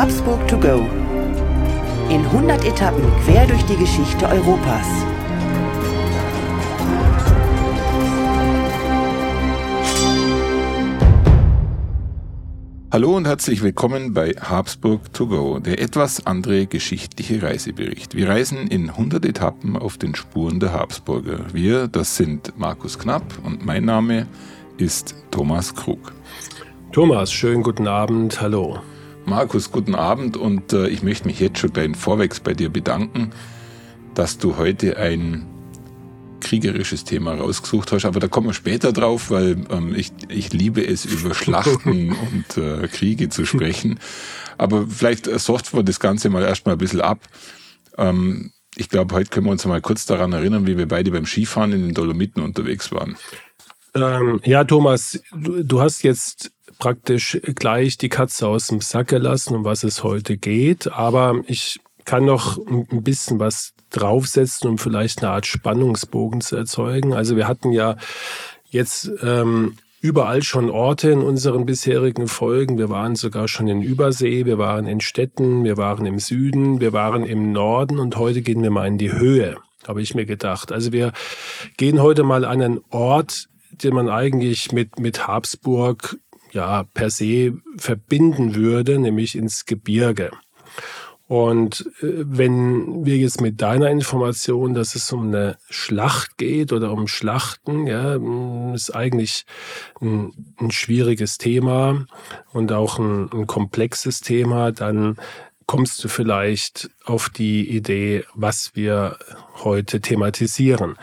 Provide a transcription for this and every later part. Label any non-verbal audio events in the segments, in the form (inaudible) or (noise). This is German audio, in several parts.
Habsburg to go. In 100 Etappen quer durch die Geschichte Europas. Hallo und herzlich willkommen bei Habsburg to go, der etwas andere geschichtliche Reisebericht. Wir reisen in 100 Etappen auf den Spuren der Habsburger. Wir, das sind Markus Knapp und mein Name ist Thomas Krug. Thomas, schönen guten Abend, hallo. Markus, guten Abend und äh, ich möchte mich jetzt schon gleich vorwegs bei dir bedanken, dass du heute ein kriegerisches Thema rausgesucht hast, aber da kommen wir später drauf, weil ähm, ich, ich liebe es, über Schlachten (laughs) und äh, Kriege zu sprechen. Aber vielleicht äh, sorgt wir das Ganze mal erstmal ein bisschen ab. Ähm, ich glaube, heute können wir uns mal kurz daran erinnern, wie wir beide beim Skifahren in den Dolomiten unterwegs waren. Ähm, ja, Thomas, du, du hast jetzt praktisch gleich die Katze aus dem Sack gelassen, um was es heute geht. Aber ich kann noch ein bisschen was draufsetzen, um vielleicht eine Art Spannungsbogen zu erzeugen. Also wir hatten ja jetzt ähm, überall schon Orte in unseren bisherigen Folgen. Wir waren sogar schon in Übersee, wir waren in Städten, wir waren im Süden, wir waren im Norden und heute gehen wir mal in die Höhe, habe ich mir gedacht. Also wir gehen heute mal an einen Ort, den man eigentlich mit, mit Habsburg ja per se verbinden würde, nämlich ins Gebirge. Und äh, wenn wir jetzt mit deiner Information, dass es um eine Schlacht geht oder um Schlachten, ja, ist eigentlich ein, ein schwieriges Thema und auch ein, ein komplexes Thema, dann kommst du vielleicht auf die Idee, was wir heute thematisieren.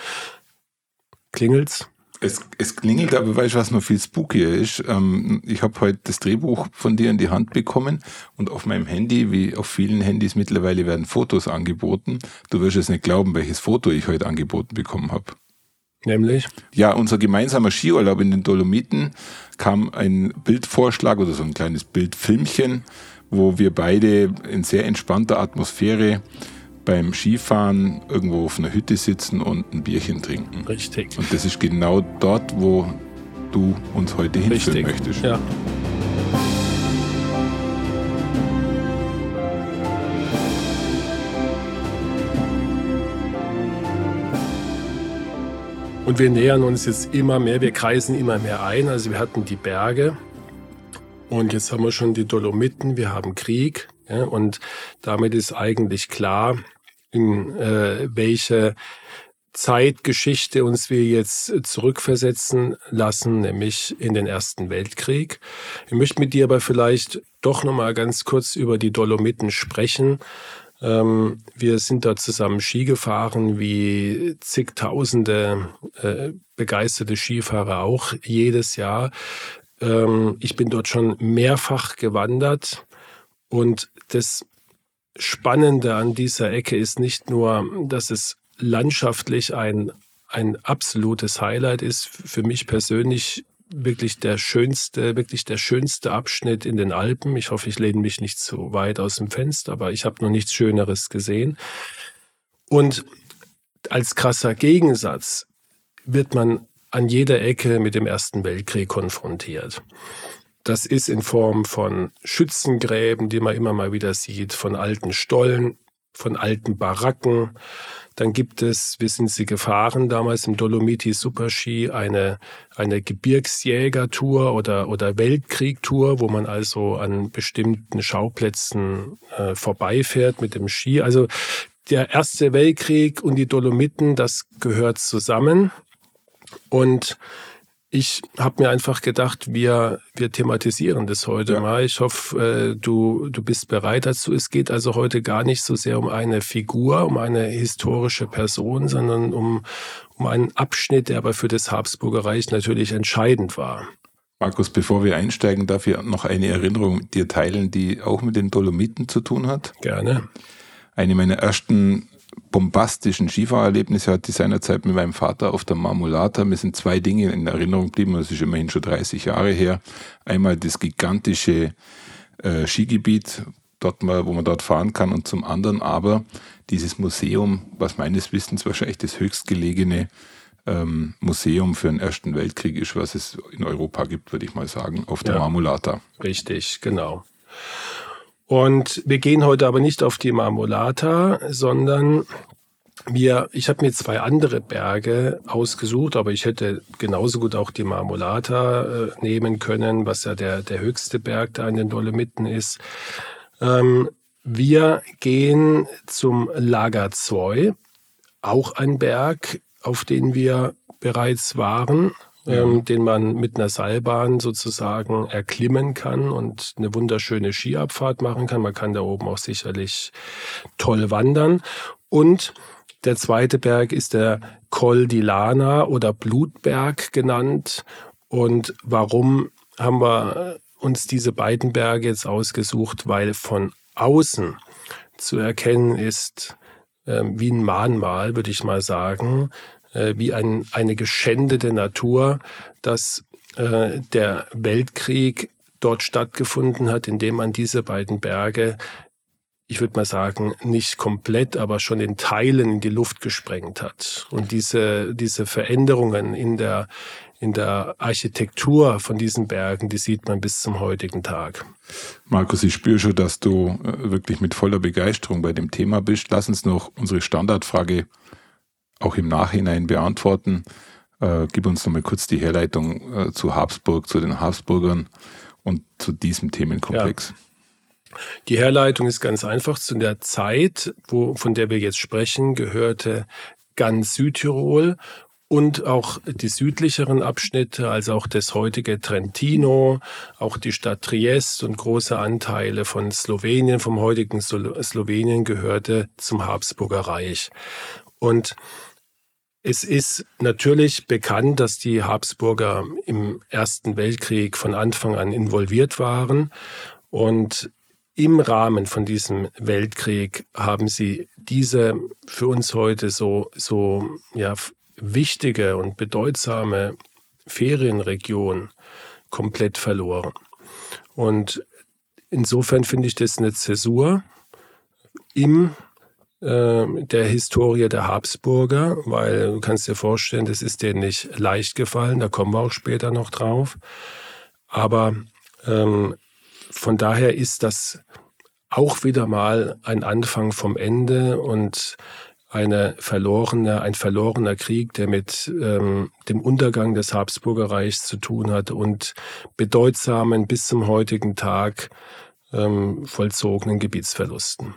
Klingelt's? Es, es klingelt, aber weißt du, was noch viel spookier ist? Ähm, ich habe heute das Drehbuch von dir in die Hand bekommen und auf meinem Handy, wie auf vielen Handys mittlerweile, werden Fotos angeboten. Du wirst es nicht glauben, welches Foto ich heute angeboten bekommen habe. Nämlich? Ja, unser gemeinsamer Skiurlaub in den Dolomiten kam ein Bildvorschlag oder so ein kleines Bildfilmchen, wo wir beide in sehr entspannter Atmosphäre beim Skifahren irgendwo auf einer Hütte sitzen und ein Bierchen trinken. Richtig. Und das ist genau dort, wo du uns heute hinführen Richtig. möchtest. Ja. Und wir nähern uns jetzt immer mehr, wir kreisen immer mehr ein. Also wir hatten die Berge und jetzt haben wir schon die Dolomiten, wir haben Krieg. Ja, und damit ist eigentlich klar, in äh, welche Zeitgeschichte uns wir jetzt zurückversetzen lassen, nämlich in den Ersten Weltkrieg. Ich möchte mit dir aber vielleicht doch noch mal ganz kurz über die Dolomiten sprechen. Ähm, wir sind dort zusammen Ski gefahren, wie zigtausende äh, begeisterte Skifahrer auch jedes Jahr. Ähm, ich bin dort schon mehrfach gewandert und das Spannende an dieser Ecke ist nicht nur, dass es landschaftlich ein, ein absolutes Highlight ist, für mich persönlich wirklich der schönste, wirklich der schönste Abschnitt in den Alpen. Ich hoffe, ich lehne mich nicht zu weit aus dem Fenster, aber ich habe noch nichts Schöneres gesehen. Und als krasser Gegensatz wird man an jeder Ecke mit dem Ersten Weltkrieg konfrontiert. Das ist in Form von Schützengräben, die man immer mal wieder sieht, von alten Stollen, von alten Baracken. Dann gibt es, wir sind sie gefahren, damals im Dolomiti Superski, eine, eine Gebirgsjägertour oder, oder Weltkriegtour, wo man also an bestimmten Schauplätzen äh, vorbeifährt mit dem Ski. Also der Erste Weltkrieg und die Dolomiten, das gehört zusammen. Und ich habe mir einfach gedacht, wir, wir thematisieren das heute ja. mal. Ich hoffe, äh, du, du bist bereit dazu. Es geht also heute gar nicht so sehr um eine Figur, um eine historische Person, sondern um, um einen Abschnitt, der aber für das Habsburger Reich natürlich entscheidend war. Markus, bevor wir einsteigen, darf ich noch eine Erinnerung mit dir teilen, die auch mit den Dolomiten zu tun hat. Gerne. Eine meiner ersten bombastischen Skifahrerlebnisse hatte ich seinerzeit mit meinem Vater auf der Marmolata. Mir sind zwei Dinge in Erinnerung geblieben, das ist immerhin schon 30 Jahre her. Einmal das gigantische äh, Skigebiet, dort mal, wo man dort fahren kann, und zum anderen aber dieses Museum, was meines Wissens wahrscheinlich das höchstgelegene ähm, Museum für den Ersten Weltkrieg ist, was es in Europa gibt, würde ich mal sagen, auf der ja, Marmolata. Richtig, genau. Und wir gehen heute aber nicht auf die Marmolata, sondern wir, ich habe mir zwei andere Berge ausgesucht, aber ich hätte genauso gut auch die Marmolata äh, nehmen können, was ja der, der höchste Berg da in den Dolomiten ist. Ähm, wir gehen zum Lager Zoy, auch ein Berg, auf den wir bereits waren ähm, den man mit einer Seilbahn sozusagen erklimmen kann und eine wunderschöne Skiabfahrt machen kann. Man kann da oben auch sicherlich toll wandern. Und der zweite Berg ist der Col di Lana oder Blutberg genannt. Und warum haben wir uns diese beiden Berge jetzt ausgesucht? Weil von außen zu erkennen ist, äh, wie ein Mahnmal, würde ich mal sagen, wie ein, eine geschändete Natur, dass äh, der Weltkrieg dort stattgefunden hat, indem man diese beiden Berge ich würde mal sagen, nicht komplett, aber schon in Teilen in die Luft gesprengt hat. Und diese, diese Veränderungen in der, in der Architektur von diesen Bergen, die sieht man bis zum heutigen Tag. Markus, ich spüre schon, dass du äh, wirklich mit voller Begeisterung bei dem Thema bist. Lass uns noch unsere Standardfrage auch im Nachhinein beantworten. Äh, gib uns nochmal kurz die Herleitung äh, zu Habsburg, zu den Habsburgern und zu diesem Themenkomplex. Ja. Die Herleitung ist ganz einfach. Zu der Zeit, wo, von der wir jetzt sprechen, gehörte ganz Südtirol und auch die südlicheren Abschnitte, also auch das heutige Trentino, auch die Stadt Triest und große Anteile von Slowenien, vom heutigen Slowenien gehörte zum Habsburger Reich. Und es ist natürlich bekannt, dass die Habsburger im Ersten Weltkrieg von Anfang an involviert waren und im Rahmen von diesem Weltkrieg haben sie diese für uns heute so, so ja, wichtige und bedeutsame Ferienregion komplett verloren. Und insofern finde ich das eine Zäsur im der Historie der Habsburger, weil du kannst dir vorstellen, das ist denen nicht leicht gefallen, da kommen wir auch später noch drauf. Aber ähm, von daher ist das auch wieder mal ein Anfang vom Ende und eine verlorene, ein verlorener Krieg, der mit ähm, dem Untergang des Habsburgerreichs zu tun hat und bedeutsamen bis zum heutigen Tag ähm, vollzogenen Gebietsverlusten.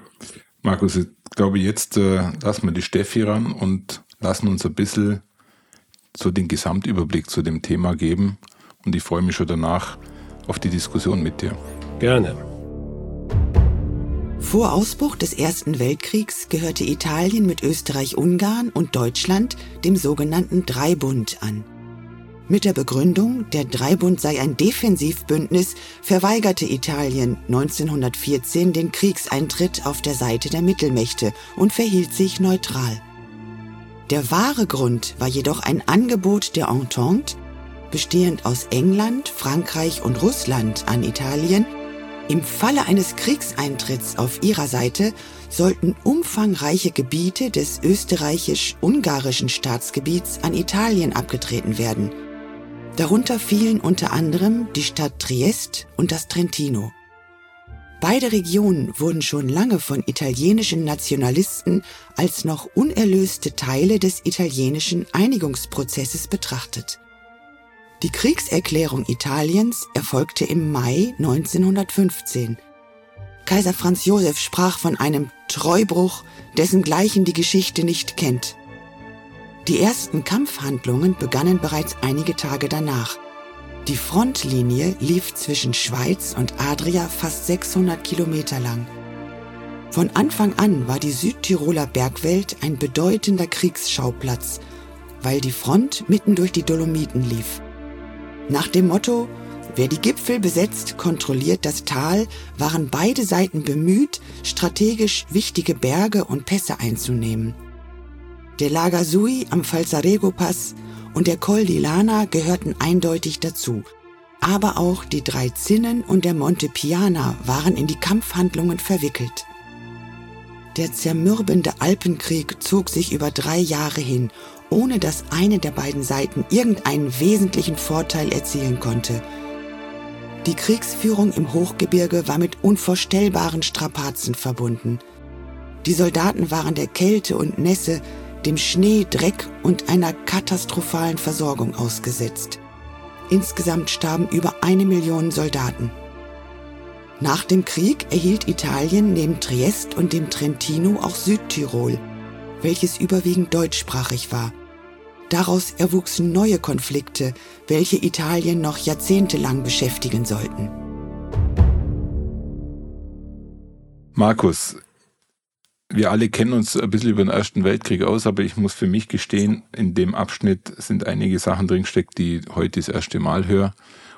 Markus, ich glaube, jetzt äh, lassen wir die Steffi ran und lassen uns ein bisschen so den Gesamtüberblick zu dem Thema geben. Und ich freue mich schon danach auf die Diskussion mit dir. Gerne. Vor Ausbruch des Ersten Weltkriegs gehörte Italien mit Österreich-Ungarn und Deutschland dem sogenannten Dreibund an. Mit der Begründung, der Dreibund sei ein Defensivbündnis, verweigerte Italien 1914 den Kriegseintritt auf der Seite der Mittelmächte und verhielt sich neutral. Der wahre Grund war jedoch ein Angebot der Entente, bestehend aus England, Frankreich und Russland an Italien, im Falle eines Kriegseintritts auf ihrer Seite sollten umfangreiche Gebiete des österreichisch-ungarischen Staatsgebiets an Italien abgetreten werden – Darunter fielen unter anderem die Stadt Triest und das Trentino. Beide Regionen wurden schon lange von italienischen Nationalisten als noch unerlöste Teile des italienischen Einigungsprozesses betrachtet. Die Kriegserklärung Italiens erfolgte im Mai 1915. Kaiser Franz Josef sprach von einem Treubruch, dessen gleichen die Geschichte nicht kennt. Die ersten Kampfhandlungen begannen bereits einige Tage danach. Die Frontlinie lief zwischen Schweiz und Adria fast 600 Kilometer lang. Von Anfang an war die Südtiroler Bergwelt ein bedeutender Kriegsschauplatz, weil die Front mitten durch die Dolomiten lief. Nach dem Motto, wer die Gipfel besetzt, kontrolliert das Tal, waren beide Seiten bemüht, strategisch wichtige Berge und Pässe einzunehmen. Der Lager Sui am Falzarego-Pass und der Col di Lana gehörten eindeutig dazu. Aber auch die drei Zinnen und der Monte Piana waren in die Kampfhandlungen verwickelt. Der zermürbende Alpenkrieg zog sich über drei Jahre hin, ohne dass eine der beiden Seiten irgendeinen wesentlichen Vorteil erzielen konnte. Die Kriegsführung im Hochgebirge war mit unvorstellbaren Strapazen verbunden. Die Soldaten waren der Kälte und Nässe, dem Schnee, Dreck und einer katastrophalen Versorgung ausgesetzt. Insgesamt starben über eine Million Soldaten. Nach dem Krieg erhielt Italien neben Triest und dem Trentino auch Südtirol, welches überwiegend deutschsprachig war. Daraus erwuchsen neue Konflikte, welche Italien noch jahrzehntelang beschäftigen sollten. Markus, wir alle kennen uns ein bisschen über den Ersten Weltkrieg aus, aber ich muss für mich gestehen, in dem Abschnitt sind einige Sachen drinsteckt, die heute das erste Mal höre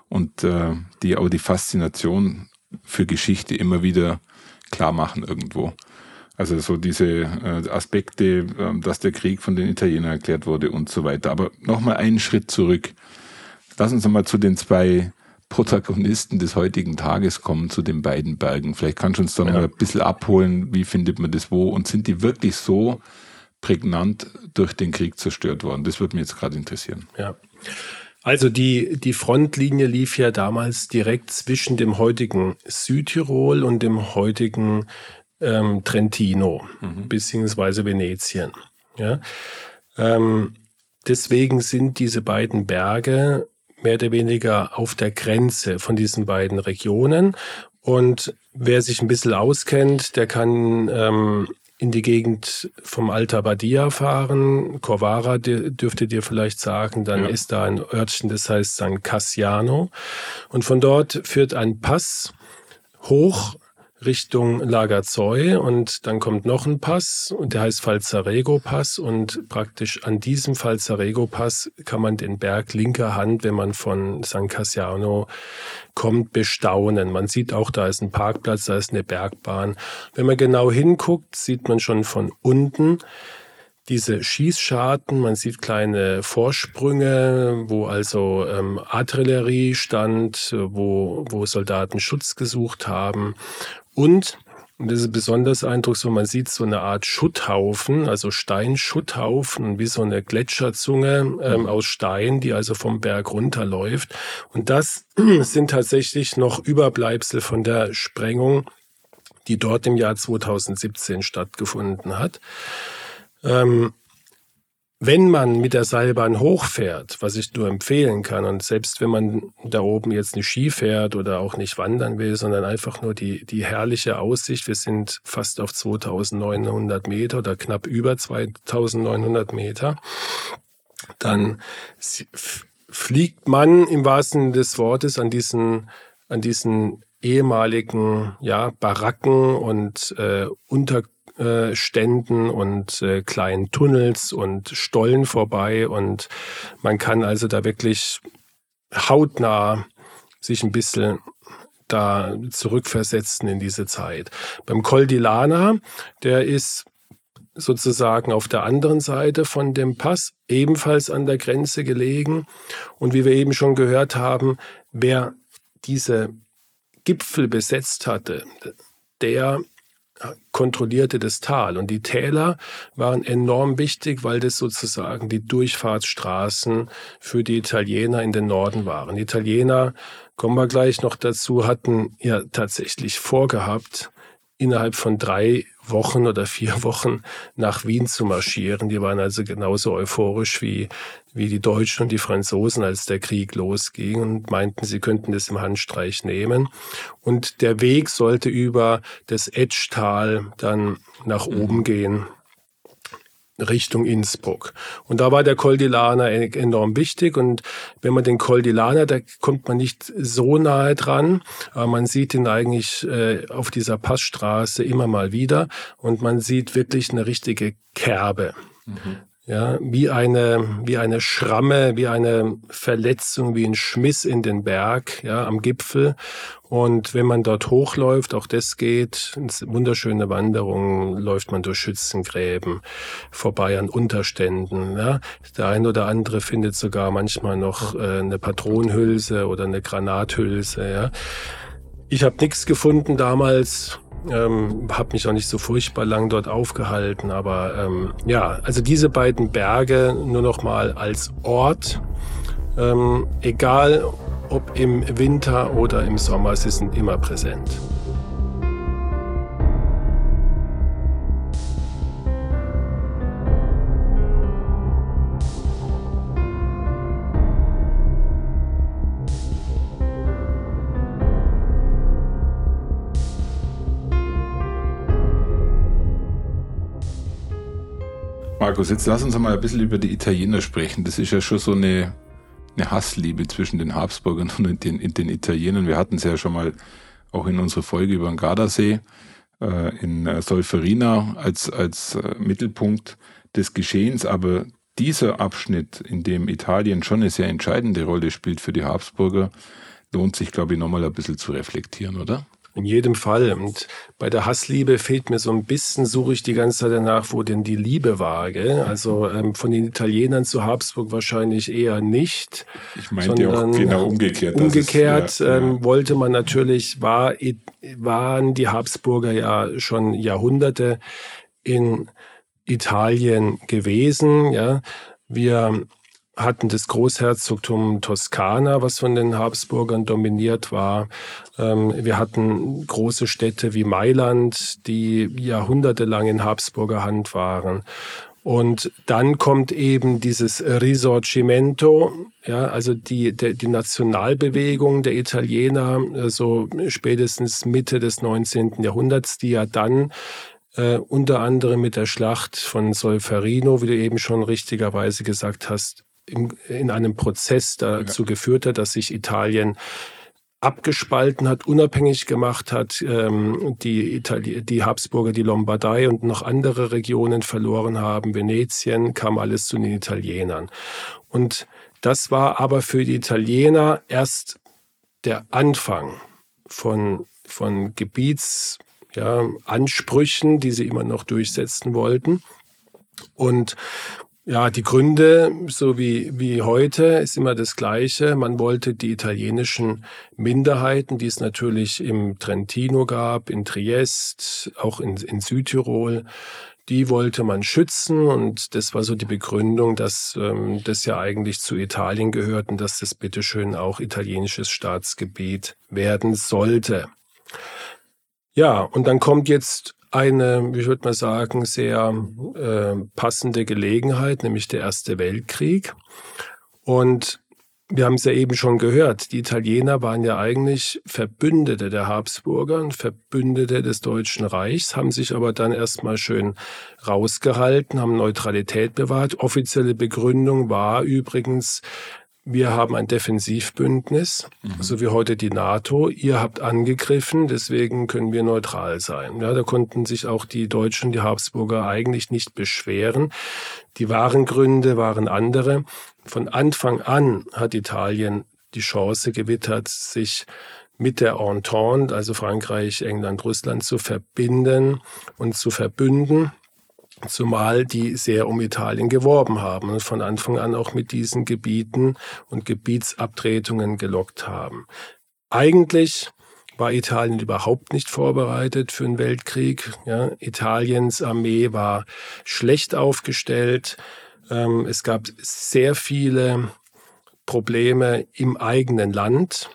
und äh, die auch die Faszination für Geschichte immer wieder klar machen irgendwo. Also so diese äh, Aspekte, äh, dass der Krieg von den Italienern erklärt wurde und so weiter. Aber nochmal einen Schritt zurück. Lass uns nochmal zu den zwei Protagonisten des heutigen Tages kommen, zu den beiden Bergen. Vielleicht kannst du uns da ja. noch ein bisschen abholen, wie findet man das wo und sind die wirklich so prägnant durch den Krieg zerstört worden? Das würde mich jetzt gerade interessieren. Ja. Also die, die Frontlinie lief ja damals direkt zwischen dem heutigen Südtirol und dem heutigen ähm, Trentino, mhm. beziehungsweise Venetien. Ja? Ähm, deswegen sind diese beiden Berge mehr oder weniger auf der Grenze von diesen beiden Regionen. Und wer sich ein bisschen auskennt, der kann ähm, in die Gegend vom Alta Badia fahren. Corvara dürfte dir vielleicht sagen, dann ja. ist da ein Örtchen, das heißt San Cassiano. Und von dort führt ein Pass hoch Richtung Lagazoi und dann kommt noch ein Pass und der heißt Falzarego-Pass und praktisch an diesem Falzarego-Pass kann man den Berg linker Hand, wenn man von San Cassiano kommt, bestaunen. Man sieht auch, da ist ein Parkplatz, da ist eine Bergbahn. Wenn man genau hinguckt, sieht man schon von unten, diese Schießscharten, man sieht kleine Vorsprünge, wo also ähm, Artillerie stand, wo, wo Soldaten Schutz gesucht haben. Und, und das ist besonders eindrucksvoll, man sieht so eine Art Schutthaufen, also Steinschutthaufen, wie so eine Gletscherzunge ähm, aus Stein, die also vom Berg runterläuft. Und das (clears throat) sind tatsächlich noch Überbleibsel von der Sprengung, die dort im Jahr 2017 stattgefunden hat. Ähm, wenn man mit der Seilbahn hochfährt, was ich nur empfehlen kann, und selbst wenn man da oben jetzt nicht Ski fährt oder auch nicht wandern will, sondern einfach nur die, die herrliche Aussicht, wir sind fast auf 2900 Meter oder knapp über 2900 Meter, dann fliegt man im wahrsten Sinne des Wortes an diesen, an diesen ehemaligen ja, Baracken und äh, Unter äh, Ständen und äh, kleinen Tunnels und Stollen vorbei und man kann also da wirklich hautnah sich ein bisschen da zurückversetzen in diese Zeit. Beim Col der ist sozusagen auf der anderen Seite von dem Pass, ebenfalls an der Grenze gelegen. Und wie wir eben schon gehört haben, wer diese Gipfel besetzt hatte, der kontrollierte das Tal. Und die Täler waren enorm wichtig, weil das sozusagen die Durchfahrtsstraßen für die Italiener in den Norden waren. Die Italiener, kommen wir gleich noch dazu, hatten ja tatsächlich vorgehabt, innerhalb von drei Wochen oder vier (laughs) Wochen nach Wien zu marschieren. Die waren also genauso euphorisch wie, wie die Deutschen und die Franzosen, als der Krieg losging und meinten, sie könnten das im Handstreich nehmen. Und der Weg sollte über das Etschtal dann nach mhm. oben gehen Richtung Innsbruck. Und da war der Col di Lana e-, enorm wichtig. Und wenn man den Col di Lana, da kommt man nicht so nahe dran, aber man sieht ihn eigentlich äh, auf dieser Passstraße immer mal wieder. Und man sieht wirklich eine richtige Kerbe. Mhm ja, wie eine, wie eine Schramme, wie eine Verletzung, wie ein Schmiss in den Berg, ja, am Gipfel. Und wenn man dort hochläuft, auch das geht, wunderschöne Wanderung, läuft man durch Schützengräben, vorbei an Unterständen, ja. Der ein oder andere findet sogar manchmal noch äh, eine Patronenhülse oder eine Granathülse, ja. Ich habe nichts gefunden damals, ähm, habe mich auch nicht so furchtbar lang dort aufgehalten, aber ähm, ja, also diese beiden Berge nur noch mal als Ort, ähm, egal ob im Winter oder im Sommer, sie sind immer präsent. Markus, jetzt lass uns mal ein bisschen über die Italiener sprechen. Das ist ja schon so eine, eine Hassliebe zwischen den Habsburgern (laughs) und den, den Italienern. Wir hatten es ja schon mal auch in unserer Folge über den Gardasee äh, in äh, Solferina als, als äh, Mittelpunkt des Geschehens. Aber dieser Abschnitt, in dem Italien schon eine sehr entscheidende Rolle spielt für die Habsburger, lohnt sich, glaube ich, nochmal ein bisschen zu reflektieren, oder? In jedem Fall. Und bei der Hassliebe fehlt mir so ein bisschen, suche ich die ganze Zeit danach, wo denn die Liebe war. Gell? Also ähm, von den Italienern zu Habsburg wahrscheinlich eher nicht. Ich meinte auch genau umgekehrt. Umgekehrt ist, ja, ähm, ja. wollte man natürlich, war, waren die Habsburger ja schon Jahrhunderte in Italien gewesen. Ja, wir hatten das Großherzogtum Toskana, was von den Habsburgern dominiert war. Ähm, wir hatten große Städte wie Mailand, die jahrhundertelang in Habsburger Hand waren. Und dann kommt eben dieses Risorgimento, ja, also die, die, die Nationalbewegung der Italiener, so also spätestens Mitte des 19. Jahrhunderts, die ja dann äh, unter anderem mit der Schlacht von Solferino, wie du eben schon richtigerweise gesagt hast, in, in einem Prozess dazu ja. geführt hat, dass sich Italien abgespalten hat, unabhängig gemacht hat, ähm, die, Itali die Habsburger die Lombardei und noch andere Regionen verloren haben, Venetien, kam alles zu den Italienern. Und das war aber für die Italiener erst der Anfang von, von Gebietsansprüchen, ja, die sie immer noch durchsetzen wollten. Und ja, die Gründe, so wie, wie heute, ist immer das Gleiche. Man wollte die italienischen Minderheiten, die es natürlich im Trentino gab, in Triest, auch in, in Südtirol, die wollte man schützen und das war so die Begründung, dass ähm, das ja eigentlich zu Italien gehört und dass das bitteschön auch italienisches Staatsgebiet werden sollte. Ja, und dann kommt jetzt eine, wie würde man sagen, sehr äh, passende Gelegenheit, nämlich der Erste Weltkrieg. Und wir haben es ja eben schon gehört, die Italiener waren ja eigentlich Verbündete der Habsburger und Verbündete des Deutschen Reichs, haben sich aber dann erstmal schön rausgehalten, haben Neutralität bewahrt. Offizielle Begründung war übrigens, wir haben ein Defensivbündnis, mhm. so wie heute die NATO. Ihr habt angegriffen, deswegen können wir neutral sein. Ja, da konnten sich auch die Deutschen, die Habsburger eigentlich nicht beschweren. Die wahren Gründe waren andere. Von Anfang an hat Italien die Chance gewittert, sich mit der Entente, also Frankreich, England, Russland, zu verbinden und zu verbünden zumal die sehr um Italien geworben haben und von Anfang an auch mit diesen Gebieten und Gebietsabtretungen gelockt haben. Eigentlich war Italien überhaupt nicht vorbereitet für einen Weltkrieg. Ja, Italiens Armee war schlecht aufgestellt. Ähm, es gab sehr viele Probleme im eigenen Land.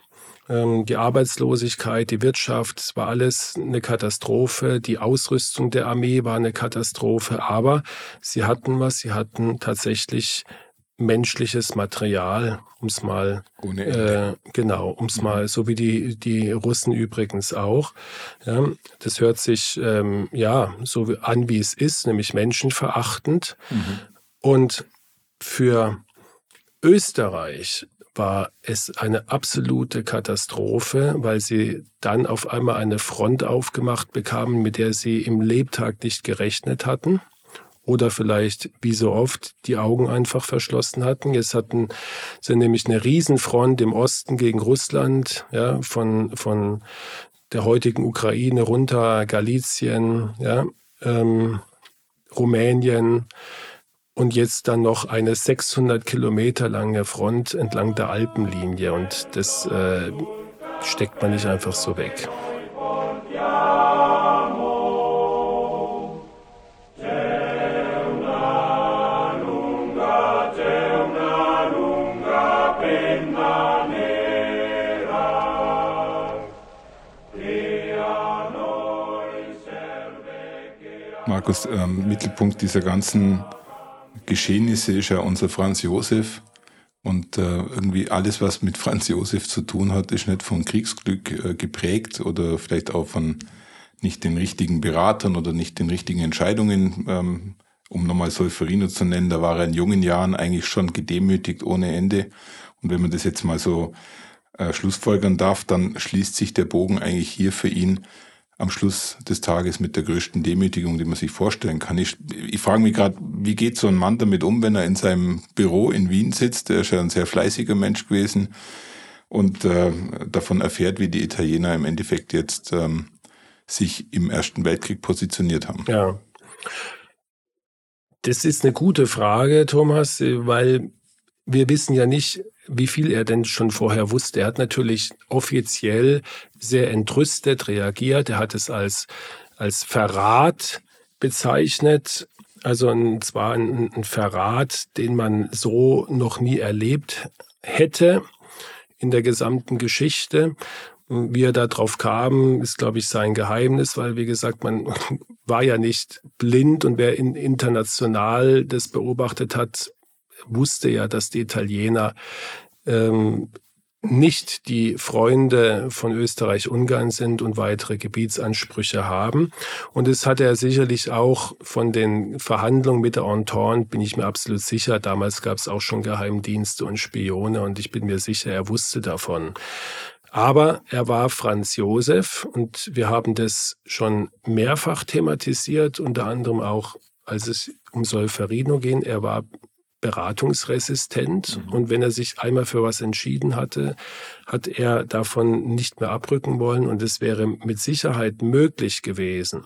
Ähm, die Arbeitslosigkeit, die Wirtschaft, es war alles eine Katastrophe. Die Ausrüstung der Armee war eine Katastrophe. Aber sie hatten was, sie hatten tatsächlich menschliches Material, um es mal äh, genau, um es mhm. mal, so wie die die Russen übrigens auch. Ja, das hört sich ähm, ja so an, wie es ist, nämlich menschenverachtend. Mhm. Und für Österreich war es eine absolute Katastrophe, weil sie dann auf einmal eine Front aufgemacht bekamen, mit der sie im Lebtag nicht gerechnet hatten oder vielleicht wie so oft die Augen einfach verschlossen hatten. Jetzt hatten sie nämlich eine Riesenfront im Osten gegen Russland, ja, von, von der heutigen Ukraine runter, Galizien, ja, ähm, Rumänien, und jetzt dann noch eine 600 Kilometer lange Front entlang der Alpenlinie und das äh, steckt man nicht einfach so weg. Markus, ähm, Mittelpunkt dieser ganzen Geschehnisse ist ja unser Franz Josef. Und äh, irgendwie alles, was mit Franz Josef zu tun hat, ist nicht von Kriegsglück äh, geprägt oder vielleicht auch von nicht den richtigen Beratern oder nicht den richtigen Entscheidungen. Ähm, um nochmal Solferino zu nennen, da war er in jungen Jahren eigentlich schon gedemütigt ohne Ende. Und wenn man das jetzt mal so äh, schlussfolgern darf, dann schließt sich der Bogen eigentlich hier für ihn am Schluss des Tages mit der größten Demütigung, die man sich vorstellen kann. Ich, ich frage mich gerade, wie geht so ein Mann damit um, wenn er in seinem Büro in Wien sitzt? Er ist ja ein sehr fleißiger Mensch gewesen und äh, davon erfährt, wie die Italiener im Endeffekt jetzt ähm, sich im Ersten Weltkrieg positioniert haben. Ja. Das ist eine gute Frage, Thomas, weil wir wissen ja nicht, wie viel er denn schon vorher wusste. Er hat natürlich offiziell sehr entrüstet reagiert. Er hat es als, als Verrat bezeichnet. Also ein, zwar ein, ein Verrat, den man so noch nie erlebt hätte in der gesamten Geschichte. Wie er darauf kam, ist, glaube ich, sein Geheimnis, weil, wie gesagt, man (laughs) war ja nicht blind und wer international das beobachtet hat, wusste ja, dass die Italiener ähm, nicht die Freunde von Österreich-Ungarn sind und weitere Gebietsansprüche haben. Und es hat er sicherlich auch von den Verhandlungen mit der Entente, bin ich mir absolut sicher, damals gab es auch schon Geheimdienste und Spione und ich bin mir sicher, er wusste davon. Aber er war Franz Josef und wir haben das schon mehrfach thematisiert, unter anderem auch, als es um Solferino ging. Er war beratungsresistent. Mhm. Und wenn er sich einmal für was entschieden hatte, hat er davon nicht mehr abrücken wollen. Und es wäre mit Sicherheit möglich gewesen,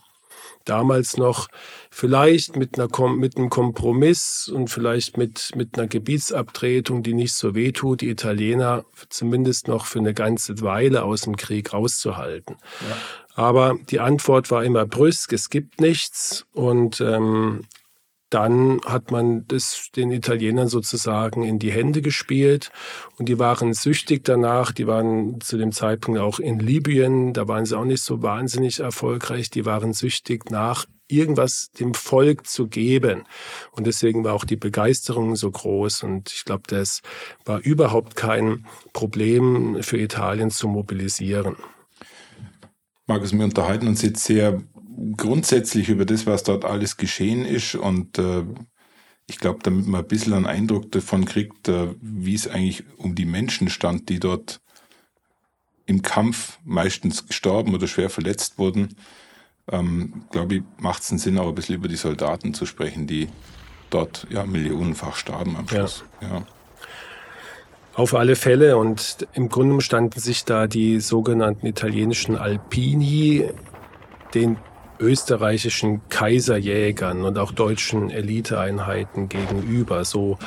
damals noch vielleicht mit, einer, mit einem Kompromiss und vielleicht mit, mit einer Gebietsabtretung, die nicht so wehtut, die Italiener zumindest noch für eine ganze Weile aus dem Krieg rauszuhalten. Ja. Aber die Antwort war immer brüsk, es gibt nichts. Und ähm, dann hat man das den Italienern sozusagen in die Hände gespielt und die waren süchtig danach. Die waren zu dem Zeitpunkt auch in Libyen, da waren sie auch nicht so wahnsinnig erfolgreich. Die waren süchtig nach irgendwas dem Volk zu geben. Und deswegen war auch die Begeisterung so groß. Und ich glaube, das war überhaupt kein Problem für Italien zu mobilisieren. Markus, wir unterhalten uns jetzt sehr grundsätzlich über das, was dort alles geschehen ist und äh, ich glaube, damit man ein bisschen einen Eindruck davon kriegt, äh, wie es eigentlich um die Menschen stand, die dort im Kampf meistens gestorben oder schwer verletzt wurden, ähm, glaube ich, macht es einen Sinn, auch ein bisschen über die Soldaten zu sprechen, die dort ja millionenfach starben am Schluss. Ja. ja. Auf alle Fälle. Und im Grunde standen sich da die sogenannten italienischen Alpini den österreichischen Kaiserjägern und auch deutschen Eliteeinheiten gegenüber. So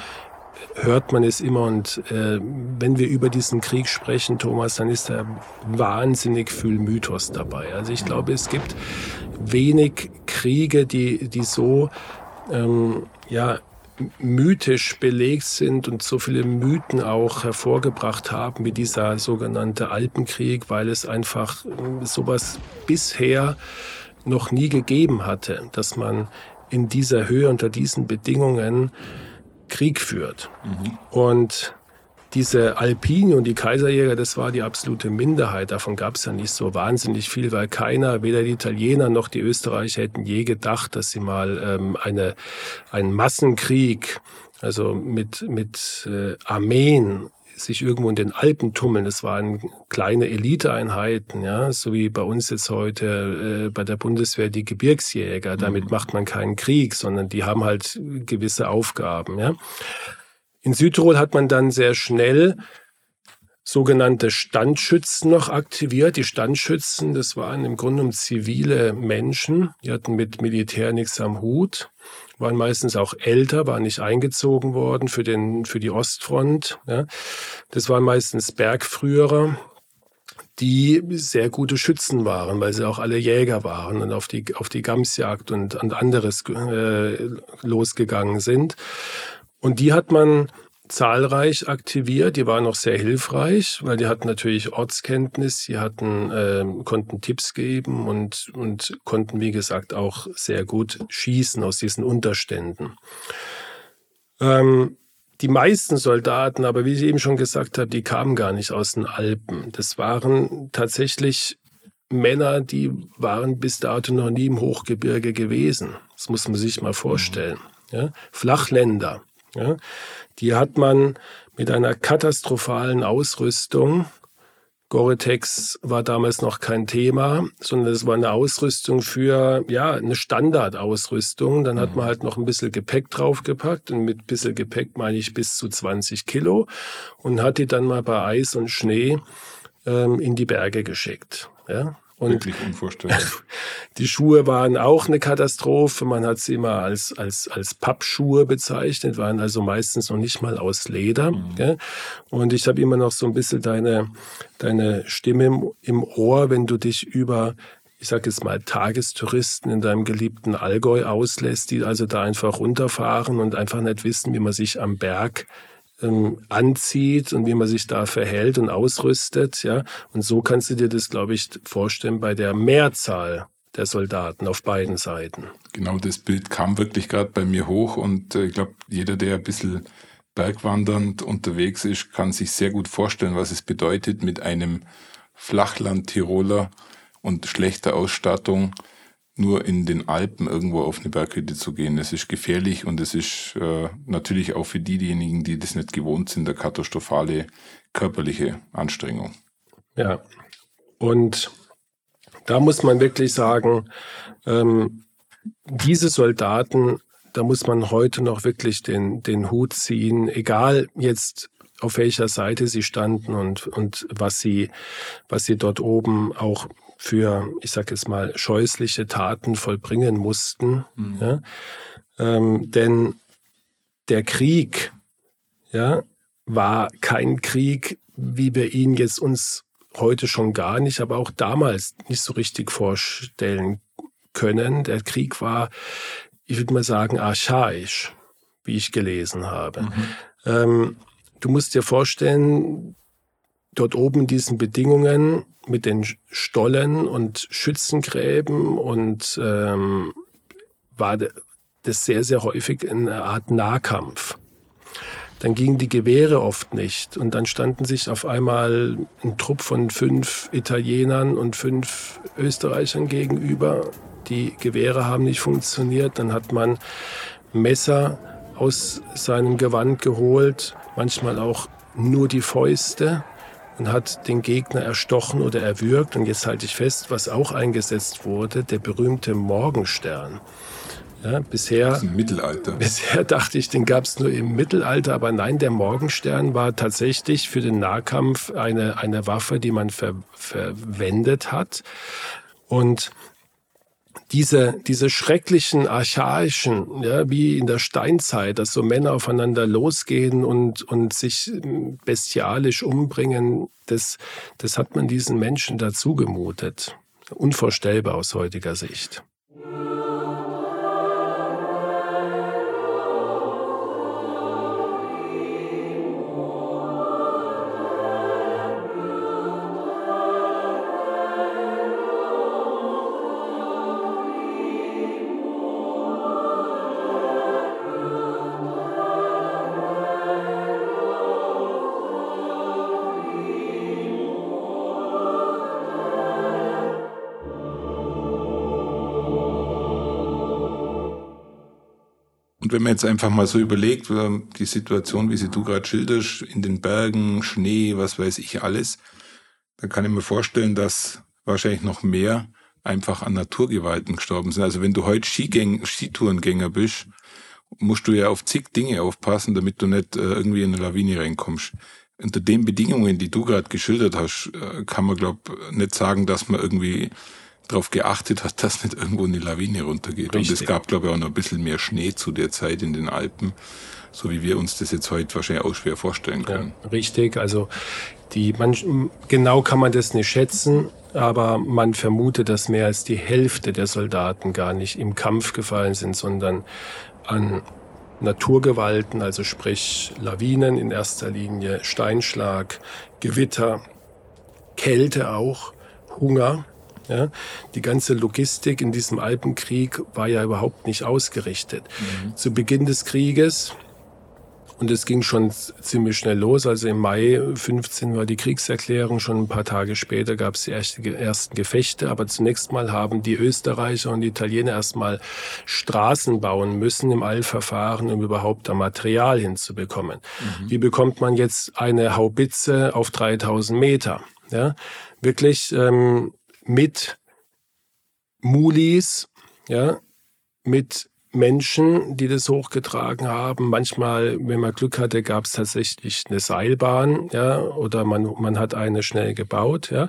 hört man es immer. Und äh, wenn wir über diesen Krieg sprechen, Thomas, dann ist da wahnsinnig viel Mythos dabei. Also ich glaube, es gibt wenig Kriege, die, die so ähm, ja, mythisch belegt sind und so viele Mythen auch hervorgebracht haben wie dieser sogenannte Alpenkrieg, weil es einfach äh, sowas bisher noch nie gegeben hatte, dass man in dieser Höhe unter diesen Bedingungen Krieg führt. Mhm. Und diese Alpini und die Kaiserjäger, das war die absolute Minderheit. Davon gab es ja nicht so wahnsinnig viel, weil keiner, weder die Italiener noch die Österreicher hätten je gedacht, dass sie mal ähm, eine, einen Massenkrieg, also mit, mit äh, Armeen sich irgendwo in den Alpen tummeln. Das waren kleine Eliteeinheiten, ja, so wie bei uns jetzt heute äh, bei der Bundeswehr die Gebirgsjäger. Damit mhm. macht man keinen Krieg, sondern die haben halt gewisse Aufgaben, ja. In Südtirol hat man dann sehr schnell sogenannte Standschützen noch aktiviert. Die Standschützen, das waren im Grunde zivile Menschen, die hatten mit Militär nichts am Hut waren meistens auch älter, waren nicht eingezogen worden für, den, für die Ostfront. Ja. Das waren meistens Bergfrüherer, die sehr gute Schützen waren, weil sie auch alle Jäger waren und auf die, auf die Gamsjagd und, und anderes äh, losgegangen sind. Und die hat man zahlreich aktiviert. Die waren auch sehr hilfreich, weil die hatten natürlich Ortskenntnis, die hatten, äh, konnten Tipps geben und, und konnten, wie gesagt, auch sehr gut schießen aus diesen Unterständen. Ähm, die meisten Soldaten, aber wie ich eben schon gesagt habe, die kamen gar nicht aus den Alpen. Das waren tatsächlich Männer, die waren bis dato noch nie im Hochgebirge gewesen. Das muss man sich mal vorstellen. Ja? Flachländer. Ja? Die hat man mit einer katastrophalen Ausrüstung. Gore-Tex war damals noch kein Thema, sondern es war eine Ausrüstung für, ja, eine Standardausrüstung. Dann hat man halt noch ein bisschen Gepäck draufgepackt und mit ein bisschen Gepäck meine ich bis zu 20 Kilo und hat die dann mal bei Eis und Schnee ähm, in die Berge geschickt. Ja? Und Wirklich unvorstellbar. (laughs) Die Schuhe waren auch eine Katastrophe. Man hat sie immer als, als, als Pappschuhe bezeichnet, waren also meistens noch nicht mal aus Leder. Mhm. Und ich habe immer noch so ein bisschen deine, deine Stimme im, im Ohr, wenn du dich über ich sage jetzt mal, Tagestouristen in deinem geliebten Allgäu auslässt, die also da einfach runterfahren und einfach nicht wissen, wie man sich am Berg ähm, anzieht und wie man sich da verhält und ausrüstet. Ja? Und so kannst du dir das, glaube ich, vorstellen bei der Mehrzahl der Soldaten auf beiden Seiten. Genau, das Bild kam wirklich gerade bei mir hoch und äh, ich glaube, jeder, der ein bisschen bergwandernd unterwegs ist, kann sich sehr gut vorstellen, was es bedeutet, mit einem Flachland-Tiroler und schlechter Ausstattung nur in den Alpen irgendwo auf eine Berghütte zu gehen. Das ist gefährlich und es ist äh, natürlich auch für diejenigen, die das nicht gewohnt sind, eine katastrophale körperliche Anstrengung. Ja, und da muss man wirklich sagen, ähm, diese Soldaten, da muss man heute noch wirklich den, den Hut ziehen, egal jetzt auf welcher Seite sie standen und, und was sie, was sie dort oben auch für, ich sage jetzt mal, scheußliche Taten vollbringen mussten. Mhm. Ja? Ähm, denn der Krieg ja, war kein Krieg, wie wir ihn jetzt uns heute schon gar nicht, aber auch damals nicht so richtig vorstellen können. Der Krieg war, ich würde mal sagen, archaisch, wie ich gelesen habe. Mhm. Ähm, du musst dir vorstellen, dort oben in diesen Bedingungen mit den Stollen und Schützengräben und ähm, war das sehr, sehr häufig eine Art Nahkampf. Dann gingen die Gewehre oft nicht und dann standen sich auf einmal ein Trupp von fünf Italienern und fünf Österreichern gegenüber. Die Gewehre haben nicht funktioniert. Dann hat man Messer aus seinem Gewand geholt, manchmal auch nur die Fäuste und hat den Gegner erstochen oder erwürgt. Und jetzt halte ich fest, was auch eingesetzt wurde, der berühmte Morgenstern. Ja, bisher, das ist im Mittelalter. Bisher (laughs) dachte ich, den gab es nur im Mittelalter, aber nein, der Morgenstern war tatsächlich für den Nahkampf eine, eine Waffe, die man ver, verwendet hat. Und diese, diese schrecklichen, archaischen, ja, wie in der Steinzeit, dass so Männer aufeinander losgehen und, und sich bestialisch umbringen, das, das hat man diesen Menschen dazu gemutet. Unvorstellbar aus heutiger Sicht. Wenn man jetzt einfach mal so überlegt, die Situation, wie sie du gerade schilderst, in den Bergen, Schnee, was weiß ich alles, dann kann ich mir vorstellen, dass wahrscheinlich noch mehr einfach an Naturgewalten gestorben sind. Also wenn du heute Skigäng Skitourengänger bist, musst du ja auf zig Dinge aufpassen, damit du nicht äh, irgendwie in eine Lawine reinkommst. Unter den Bedingungen, die du gerade geschildert hast, äh, kann man, glaube nicht sagen, dass man irgendwie darauf geachtet hat, dass nicht irgendwo eine Lawine runtergeht. Richtig. Und es gab, glaube ich, auch noch ein bisschen mehr Schnee zu der Zeit in den Alpen, so wie wir uns das jetzt heute wahrscheinlich auch schwer vorstellen können. Ja, richtig, also die, man, genau kann man das nicht schätzen, aber man vermutet, dass mehr als die Hälfte der Soldaten gar nicht im Kampf gefallen sind, sondern an Naturgewalten, also sprich Lawinen in erster Linie, Steinschlag, Gewitter, Kälte auch, Hunger. Ja, die ganze Logistik in diesem Alpenkrieg war ja überhaupt nicht ausgerichtet. Mhm. Zu Beginn des Krieges und es ging schon ziemlich schnell los. Also im Mai 15 war die Kriegserklärung, schon ein paar Tage später gab es die ersten Gefechte. Aber zunächst mal haben die Österreicher und die Italiener erstmal Straßen bauen müssen im Eilverfahren, um überhaupt da Material hinzubekommen. Mhm. Wie bekommt man jetzt eine Haubitze auf 3000 Meter? Ja, wirklich ähm, mit Mulis, ja, mit Menschen, die das hochgetragen haben. Manchmal, wenn man Glück hatte, gab es tatsächlich eine Seilbahn, ja, oder man, man hat eine schnell gebaut, ja.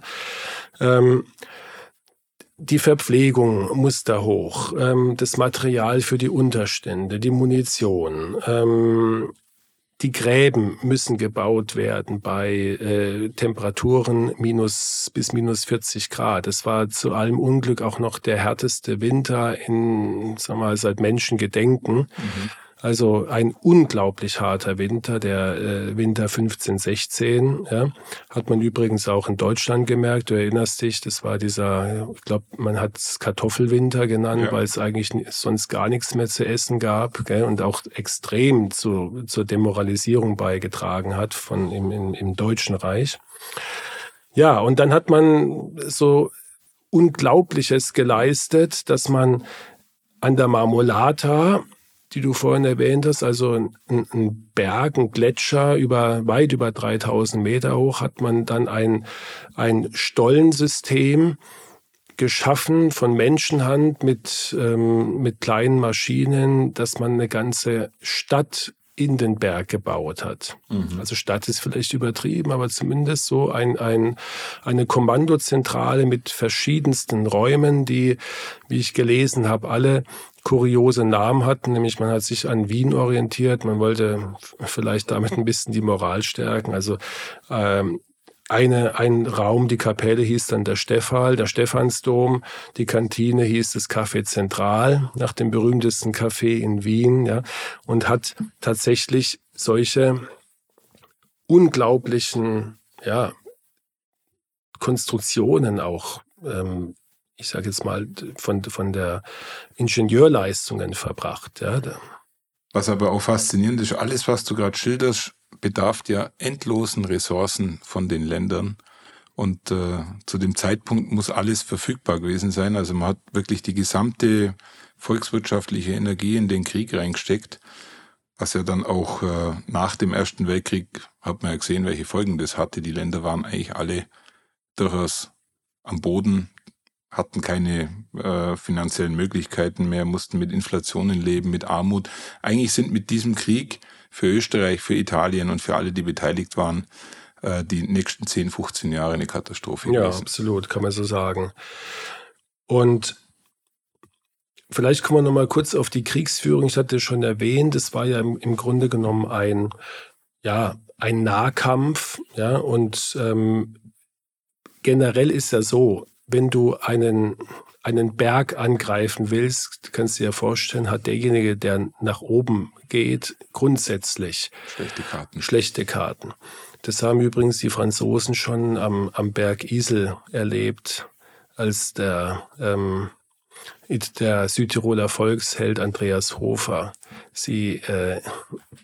Ähm, die Verpflegung muss da hoch, ähm, das Material für die Unterstände, die Munition, ähm, die Gräben müssen gebaut werden bei äh, Temperaturen minus bis minus 40 Grad. Es war zu allem Unglück auch noch der härteste Winter in, sag mal, seit Menschengedenken. Mhm. Also ein unglaublich harter Winter, der äh, Winter 15, 16. Ja. Hat man übrigens auch in Deutschland gemerkt. Du erinnerst dich, das war dieser, ich glaube, man hat es Kartoffelwinter genannt, ja. weil es eigentlich sonst gar nichts mehr zu essen gab gell, und auch extrem zu, zur Demoralisierung beigetragen hat von im, im, im Deutschen Reich. Ja, und dann hat man so Unglaubliches geleistet, dass man an der Marmolata die du vorhin erwähnt hast, also ein, ein Berg, ein Gletscher über weit über 3000 Meter hoch, hat man dann ein, ein Stollensystem geschaffen von Menschenhand mit, ähm, mit kleinen Maschinen, dass man eine ganze Stadt in den Berg gebaut hat. Mhm. Also Stadt ist vielleicht übertrieben, aber zumindest so ein, ein, eine Kommandozentrale mit verschiedensten Räumen, die, wie ich gelesen habe, alle kuriose Namen hatten, nämlich man hat sich an Wien orientiert, man wollte vielleicht damit ein bisschen die Moral stärken. Also ähm, eine, ein Raum, die Kapelle hieß dann der Stefan, der Stephansdom, die Kantine hieß das Café Zentral, nach dem berühmtesten Café in Wien, ja, und hat tatsächlich solche unglaublichen, ja, Konstruktionen auch ähm, ich sage jetzt mal, von, von der Ingenieurleistungen verbracht. Ja. Was aber auch faszinierend ist, alles, was du gerade schilderst, bedarf ja endlosen Ressourcen von den Ländern. Und äh, zu dem Zeitpunkt muss alles verfügbar gewesen sein. Also man hat wirklich die gesamte volkswirtschaftliche Energie in den Krieg reingesteckt, was ja dann auch äh, nach dem Ersten Weltkrieg hat man ja gesehen, welche Folgen das hatte. Die Länder waren eigentlich alle durchaus am Boden hatten keine äh, finanziellen Möglichkeiten mehr, mussten mit Inflationen leben, mit Armut. Eigentlich sind mit diesem Krieg für Österreich, für Italien und für alle, die beteiligt waren, äh, die nächsten 10, 15 Jahre eine Katastrophe ja, gewesen. Ja, absolut, kann man so sagen. Und vielleicht kommen wir noch mal kurz auf die Kriegsführung. Ich hatte schon erwähnt, es war ja im, im Grunde genommen ein, ja, ein Nahkampf, ja, und ähm, generell ist ja so, wenn du einen, einen Berg angreifen willst, kannst du dir vorstellen, hat derjenige, der nach oben geht, grundsätzlich schlechte Karten. Schlechte Karten. Das haben übrigens die Franzosen schon am, am Berg Isel erlebt, als der ähm, der Südtiroler Volksheld Andreas Hofer sie äh,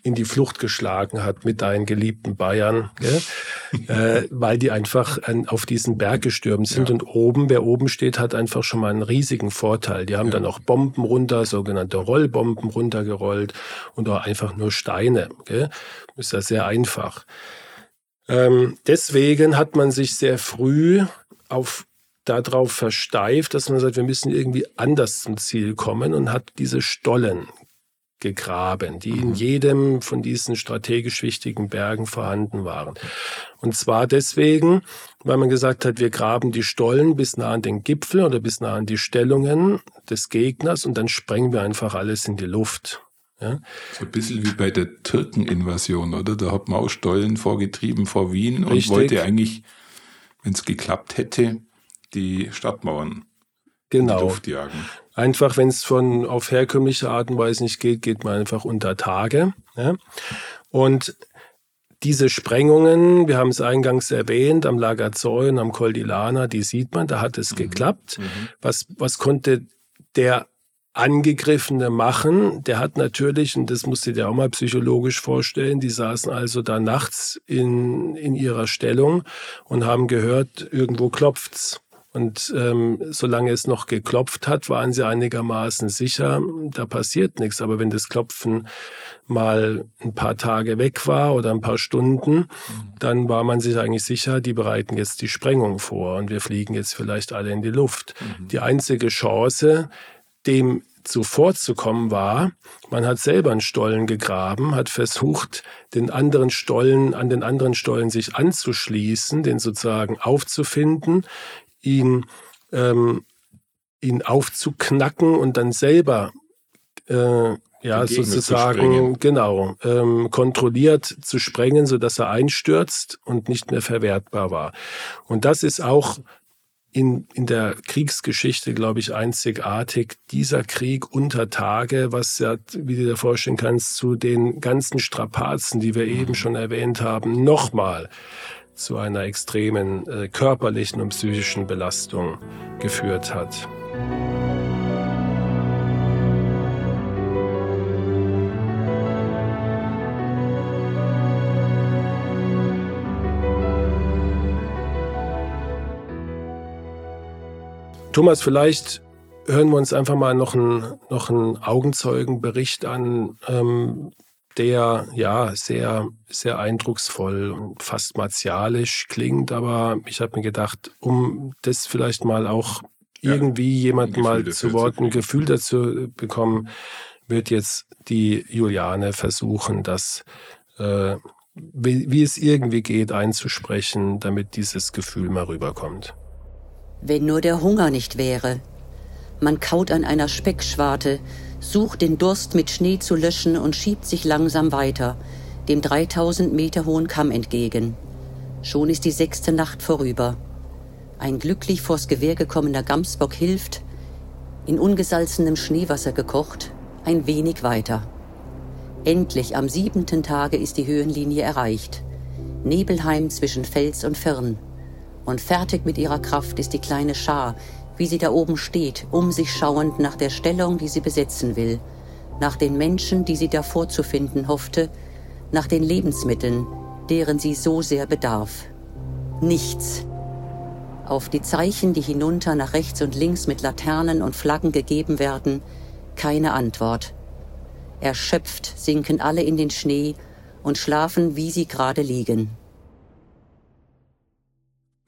in die Flucht geschlagen hat mit deinen geliebten Bayern, (laughs) äh, weil die einfach an, auf diesen Berg gestürmt sind. Ja. Und oben, wer oben steht, hat einfach schon mal einen riesigen Vorteil. Die haben ja. dann auch Bomben runter, sogenannte Rollbomben runtergerollt und auch einfach nur Steine. Gell? Ist ja sehr einfach. Ähm, deswegen hat man sich sehr früh auf darauf versteift, dass man sagt, wir müssen irgendwie anders zum Ziel kommen und hat diese Stollen gegraben, die in mhm. jedem von diesen strategisch wichtigen Bergen vorhanden waren. Und zwar deswegen, weil man gesagt hat, wir graben die Stollen bis nah an den Gipfel oder bis nah an die Stellungen des Gegners und dann sprengen wir einfach alles in die Luft. Ja? So ein bisschen wie bei der Türkeninvasion, oder? Da hat man auch Stollen vorgetrieben vor Wien Richtig. und wollte eigentlich, wenn es geklappt hätte, die Stadtmauern genau. in die. Luft jagen. einfach, wenn es von auf herkömmliche Art und Weise nicht geht, geht man einfach unter Tage. Ja? Und diese Sprengungen, wir haben es eingangs erwähnt, am Lager Zoll und am Col di Lana, die sieht man, da hat es mhm. geklappt. Mhm. Was, was konnte der Angegriffene machen, der hat natürlich, und das musst du dir auch mal psychologisch vorstellen, die saßen also da nachts in, in ihrer Stellung und haben gehört, irgendwo klopft's. Und ähm, solange es noch geklopft hat, waren sie einigermaßen sicher, da passiert nichts. Aber wenn das Klopfen mal ein paar Tage weg war oder ein paar Stunden, mhm. dann war man sich eigentlich sicher, die bereiten jetzt die Sprengung vor und wir fliegen jetzt vielleicht alle in die Luft. Mhm. Die einzige Chance, dem zuvorzukommen war, man hat selber einen Stollen gegraben, hat versucht, den anderen Stollen, an den anderen Stollen sich anzuschließen, den sozusagen aufzufinden, ihn, ähm, ihn aufzuknacken und dann selber äh, ja, sozusagen, genau, ähm, kontrolliert zu sprengen, sodass er einstürzt und nicht mehr verwertbar war. Und das ist auch in, in der Kriegsgeschichte, glaube ich, einzigartig. Dieser Krieg unter Tage, was ja, wie du dir vorstellen kannst, zu den ganzen Strapazen, die wir eben schon erwähnt haben, nochmal zu einer extremen äh, körperlichen und psychischen Belastung geführt hat. Thomas, vielleicht hören wir uns einfach mal noch einen, noch einen Augenzeugenbericht an, ähm, der ja sehr, sehr eindrucksvoll und fast martialisch klingt. Aber ich habe mir gedacht, um das vielleicht mal auch irgendwie ja, jemand mal zu Wort, ein Gefühl dazu bekommen, wird jetzt die Juliane versuchen, das, äh, wie, wie es irgendwie geht, einzusprechen, damit dieses Gefühl mal rüberkommt. Wenn nur der Hunger nicht wäre. Man kaut an einer Speckschwarte, sucht den Durst mit Schnee zu löschen und schiebt sich langsam weiter, dem 3000 Meter hohen Kamm entgegen. Schon ist die sechste Nacht vorüber. Ein glücklich vors Gewehr gekommener Gamsbock hilft, in ungesalzenem Schneewasser gekocht, ein wenig weiter. Endlich am siebenten Tage ist die Höhenlinie erreicht. Nebelheim zwischen Fels und Firn. Und fertig mit ihrer Kraft ist die kleine Schar, wie sie da oben steht, um sich schauend nach der Stellung, die sie besetzen will, nach den Menschen, die sie davor zu finden hoffte, nach den Lebensmitteln, deren sie so sehr bedarf. Nichts. Auf die Zeichen, die hinunter nach rechts und links mit Laternen und Flaggen gegeben werden, keine Antwort. Erschöpft sinken alle in den Schnee und schlafen, wie sie gerade liegen.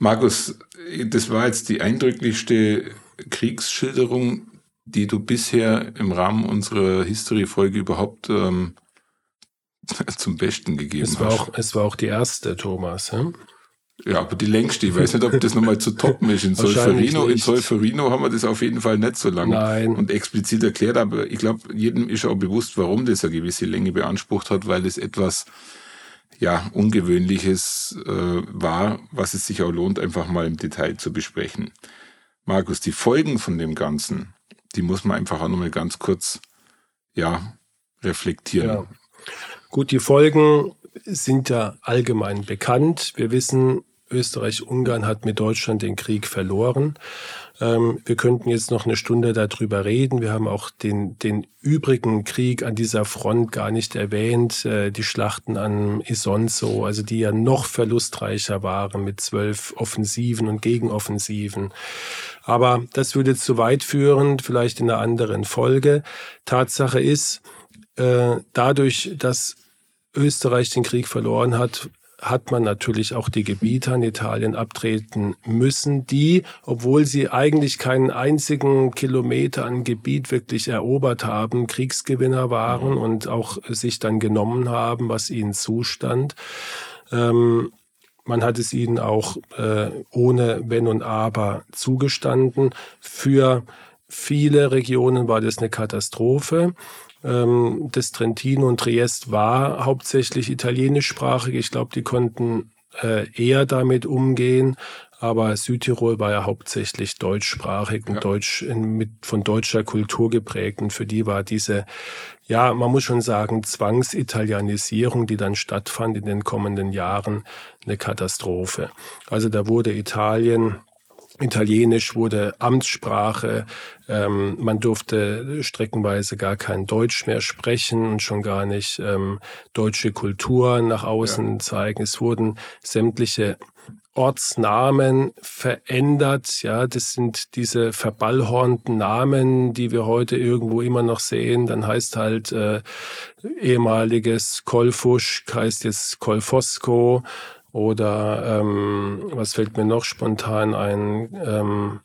Markus, das war jetzt die eindrücklichste Kriegsschilderung, die du bisher im Rahmen unserer History-Folge überhaupt ähm, (laughs) zum Besten gegeben es war hast. Auch, es war auch die erste, Thomas. Ja? Ja, aber die längste. Ich weiß nicht, ob das nochmal zu toppen ist. In (laughs) Solferino, in Solferino haben wir das auf jeden Fall nicht so lange Nein. und explizit erklärt. Aber ich glaube, jedem ist auch bewusst, warum das eine gewisse Länge beansprucht hat, weil es etwas ja, Ungewöhnliches äh, war, was es sich auch lohnt, einfach mal im Detail zu besprechen. Markus, die Folgen von dem Ganzen, die muss man einfach auch nochmal ganz kurz, ja, reflektieren. Ja. Gut, die Folgen sind ja allgemein bekannt. Wir wissen, Österreich-Ungarn hat mit Deutschland den Krieg verloren. Ähm, wir könnten jetzt noch eine Stunde darüber reden. Wir haben auch den, den übrigen Krieg an dieser Front gar nicht erwähnt. Äh, die Schlachten an Isonzo, also die ja noch verlustreicher waren mit zwölf Offensiven und Gegenoffensiven. Aber das würde zu weit führen, vielleicht in einer anderen Folge. Tatsache ist, äh, dadurch, dass Österreich den Krieg verloren hat, hat man natürlich auch die Gebiete an Italien abtreten müssen, die, obwohl sie eigentlich keinen einzigen Kilometer an Gebiet wirklich erobert haben, Kriegsgewinner waren und auch sich dann genommen haben, was ihnen zustand. Ähm, man hat es ihnen auch äh, ohne Wenn und Aber zugestanden. Für viele Regionen war das eine Katastrophe. Ähm, das Trentino und Triest war hauptsächlich italienischsprachig. Ich glaube, die konnten äh, eher damit umgehen. aber Südtirol war ja hauptsächlich deutschsprachig und ja. deutsch, mit, von deutscher Kultur geprägt und für die war diese, ja, man muss schon sagen, Zwangsitalianisierung, die dann stattfand in den kommenden Jahren, eine Katastrophe. Also da wurde Italien Italienisch wurde Amtssprache. Ähm, man durfte streckenweise gar kein Deutsch mehr sprechen und schon gar nicht ähm, deutsche Kultur nach außen ja. zeigen. Es wurden sämtliche Ortsnamen verändert. Ja, das sind diese verballhornten Namen, die wir heute irgendwo immer noch sehen. Dann heißt halt äh, ehemaliges Kolfusch, heißt jetzt Kolfosco. Oder ähm, was fällt mir noch spontan ein? Ähm,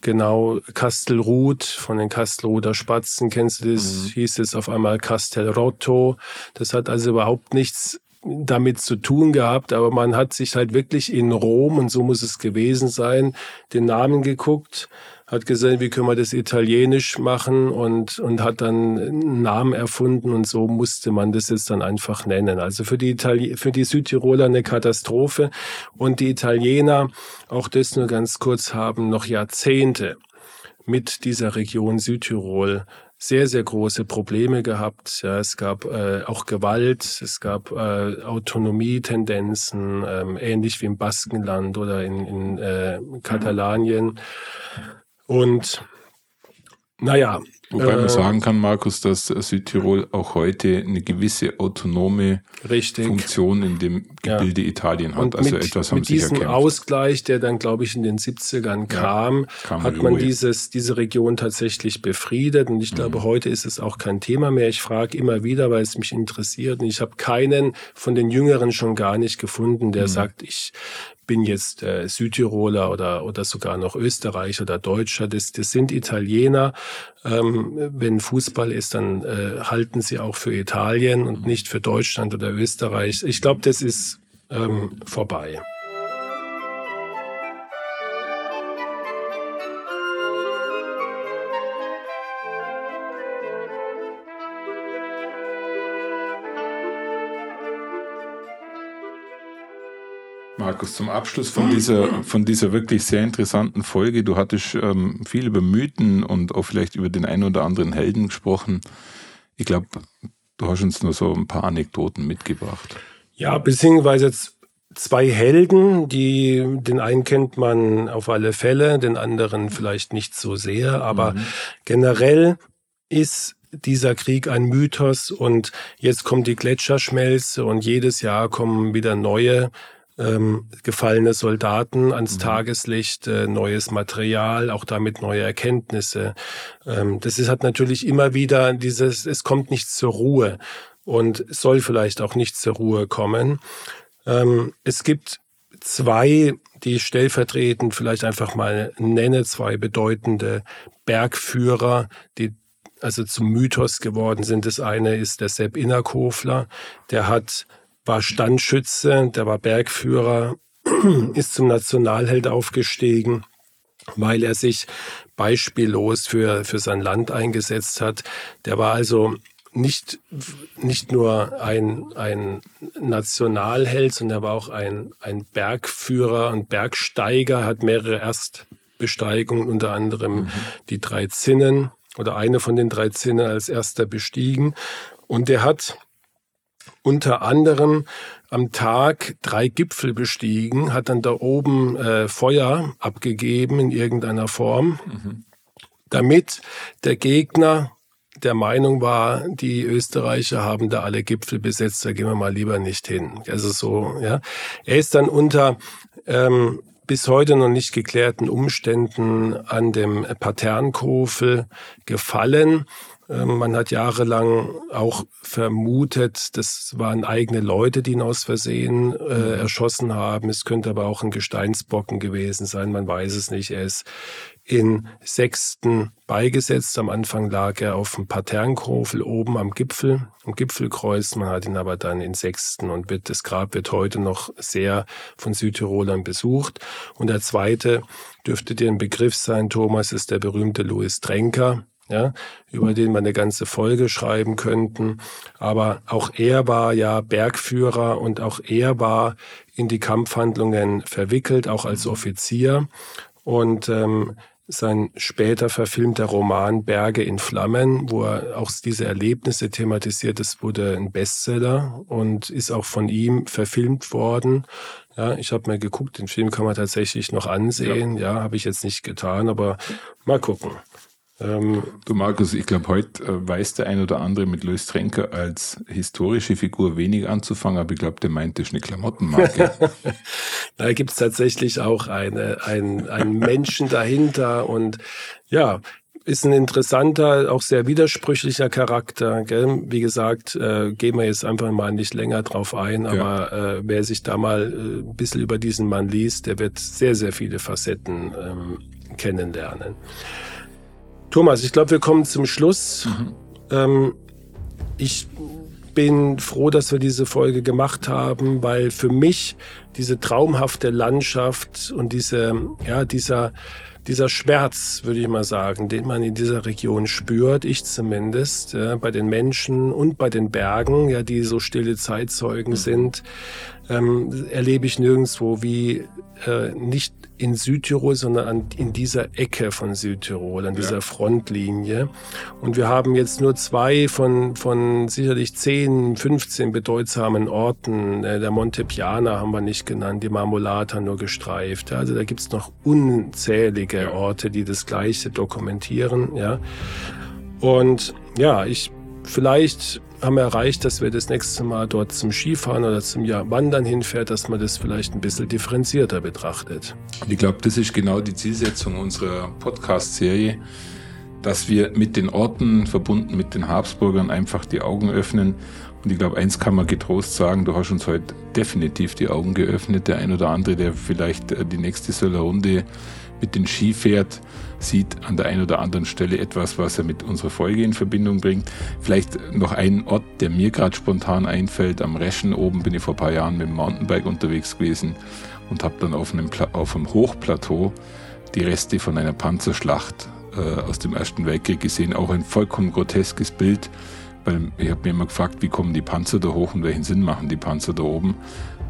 genau, Kastelruth von den Kastelruther Spatzen, kennst du das? Mhm. Hieß es auf einmal Castelrotto. Das hat also überhaupt nichts damit zu tun gehabt, aber man hat sich halt wirklich in Rom, und so muss es gewesen sein, den Namen geguckt hat gesehen, wie können wir das italienisch machen und, und hat dann einen Namen erfunden und so musste man das jetzt dann einfach nennen. Also für die, Itali für die Südtiroler eine Katastrophe und die Italiener, auch das nur ganz kurz, haben noch Jahrzehnte mit dieser Region Südtirol sehr, sehr große Probleme gehabt. Ja, es gab äh, auch Gewalt, es gab äh, Autonomietendenzen, ähm, ähnlich wie im Baskenland oder in, in äh, Katalanien. Und naja. Wobei man äh, sagen kann, Markus, dass Südtirol auch heute eine gewisse autonome richtig. Funktion in dem Gebilde ja. Italien hat. Und also mit, etwas haben mit diesem erkämpft. Ausgleich, der dann, glaube ich, in den 70ern kam, ja, kam hat man dieses, diese Region tatsächlich befriedet. Und ich glaube, mhm. heute ist es auch kein Thema mehr. Ich frage immer wieder, weil es mich interessiert. Und ich habe keinen von den Jüngeren schon gar nicht gefunden, der mhm. sagt, ich bin jetzt äh, Südtiroler oder, oder sogar noch Österreicher oder Deutscher. Das, das sind Italiener. Ähm, wenn Fußball ist, dann äh, halten sie auch für Italien und nicht für Deutschland oder Österreich. Ich glaube, das ist ähm, vorbei. Markus, zum Abschluss von dieser, von dieser wirklich sehr interessanten Folge. Du hattest ähm, viel über Mythen und auch vielleicht über den einen oder anderen Helden gesprochen. Ich glaube, du hast uns nur so ein paar Anekdoten mitgebracht. Ja, beziehungsweise jetzt zwei Helden, die den einen kennt man auf alle Fälle, den anderen vielleicht nicht so sehr, aber mhm. generell ist dieser Krieg ein Mythos und jetzt kommt die Gletscherschmelze und jedes Jahr kommen wieder neue ähm, gefallene Soldaten ans mhm. Tageslicht, äh, neues Material, auch damit neue Erkenntnisse. Ähm, das ist, hat natürlich immer wieder dieses, es kommt nicht zur Ruhe und soll vielleicht auch nicht zur Ruhe kommen. Ähm, es gibt zwei, die ich stellvertretend vielleicht einfach mal nenne, zwei bedeutende Bergführer, die also zum Mythos geworden sind. Das eine ist der Sepp Innerkofler, der hat war Standschütze, der war Bergführer, (clears throat) ist zum Nationalheld aufgestiegen, weil er sich beispiellos für, für sein Land eingesetzt hat. Der war also nicht, nicht nur ein, ein Nationalheld, sondern er war auch ein, ein Bergführer und Bergsteiger, hat mehrere Erstbesteigungen, unter anderem mhm. die drei Zinnen oder eine von den drei Zinnen als erster bestiegen. Und er hat unter anderem am Tag drei Gipfel bestiegen, hat dann da oben äh, Feuer abgegeben in irgendeiner Form, mhm. damit der Gegner der Meinung war, die Österreicher haben da alle Gipfel besetzt, da gehen wir mal lieber nicht hin. Also so, ja. Er ist dann unter ähm, bis heute noch nicht geklärten Umständen an dem Paternkofel gefallen man hat jahrelang auch vermutet, das waren eigene Leute, die ihn aus Versehen äh, mhm. erschossen haben. Es könnte aber auch ein Gesteinsbocken gewesen sein, man weiß es nicht. Er ist in Sechsten beigesetzt. Am Anfang lag er auf dem Paternkrofel oben am Gipfel, am Gipfelkreuz. Man hat ihn aber dann in Sechsten und wird, das Grab wird heute noch sehr von Südtirolern besucht. Und der zweite dürfte dir ein Begriff sein, Thomas, ist der berühmte Louis Trenker ja, über den wir eine ganze Folge schreiben könnten. Aber auch er war ja Bergführer und auch er war in die Kampfhandlungen verwickelt, auch als Offizier. Und ähm, sein später verfilmter Roman Berge in Flammen, wo er auch diese Erlebnisse thematisiert, das wurde ein Bestseller und ist auch von ihm verfilmt worden. Ja, ich habe mir geguckt, den Film kann man tatsächlich noch ansehen. Ja, ja habe ich jetzt nicht getan, aber mal gucken. Ähm, du Markus, ich glaube, heute äh, weiß der ein oder andere mit Louis Trenker als historische Figur wenig anzufangen, aber ich glaube, der meint, das ist eine Klamottenmarke. (laughs) da gibt es tatsächlich auch eine, ein, einen Menschen dahinter und ja, ist ein interessanter, auch sehr widersprüchlicher Charakter. Gell? Wie gesagt, äh, gehen wir jetzt einfach mal nicht länger drauf ein, aber ja. äh, wer sich da mal äh, ein bisschen über diesen Mann liest, der wird sehr, sehr viele Facetten ähm, kennenlernen. Thomas, ich glaube, wir kommen zum Schluss. Mhm. Ähm, ich bin froh, dass wir diese Folge gemacht haben, weil für mich diese traumhafte Landschaft und diese, ja, dieser, dieser Schmerz, würde ich mal sagen, den man in dieser Region spürt, ich zumindest, ja, bei den Menschen und bei den Bergen, ja, die so stille Zeitzeugen mhm. sind, ähm, erlebe ich nirgendwo wie äh, nicht in Südtirol, sondern an, in dieser Ecke von Südtirol, an dieser ja. Frontlinie. Und wir haben jetzt nur zwei von, von sicherlich 10, 15 bedeutsamen Orten. Äh, der Monte Piana haben wir nicht genannt, die Marmolata nur gestreift. Also da gibt's noch unzählige Orte, die das Gleiche dokumentieren. Ja. Und ja, ich vielleicht haben wir erreicht, dass wir das nächste Mal dort zum Skifahren oder zum Wandern hinfährt, dass man das vielleicht ein bisschen differenzierter betrachtet. Ich glaube, das ist genau die Zielsetzung unserer Podcast-Serie, dass wir mit den Orten verbunden mit den Habsburgern einfach die Augen öffnen. Und ich glaube, eins kann man getrost sagen, du hast uns heute definitiv die Augen geöffnet. Der ein oder andere, der vielleicht äh, die nächste Söller Runde mit den Ski fährt, sieht an der einen oder anderen Stelle etwas, was er mit unserer Folge in Verbindung bringt. Vielleicht noch ein Ort, der mir gerade spontan einfällt. Am Reschen oben bin ich vor ein paar Jahren mit dem Mountainbike unterwegs gewesen und habe dann auf einem, auf einem Hochplateau die Reste von einer Panzerschlacht äh, aus dem Ersten Weltkrieg gesehen. Auch ein vollkommen groteskes Bild, weil ich habe mir immer gefragt, wie kommen die Panzer da hoch und welchen Sinn machen die Panzer da oben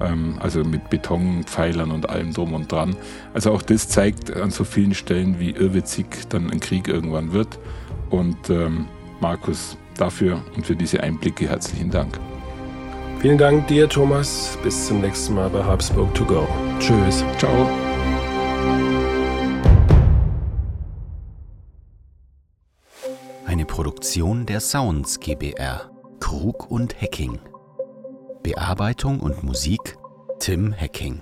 ähm, also mit Betonpfeilern und allem drum und dran. Also auch das zeigt an so vielen Stellen, wie irrwitzig dann ein Krieg irgendwann wird. Und ähm, Markus, dafür und für diese Einblicke herzlichen Dank. Vielen Dank dir, Thomas. Bis zum nächsten Mal bei Habsburg to go. Tschüss. Ciao. Eine Produktion der Sounds GBR. Krug und Hacking. Bearbeitung und Musik Tim Hacking.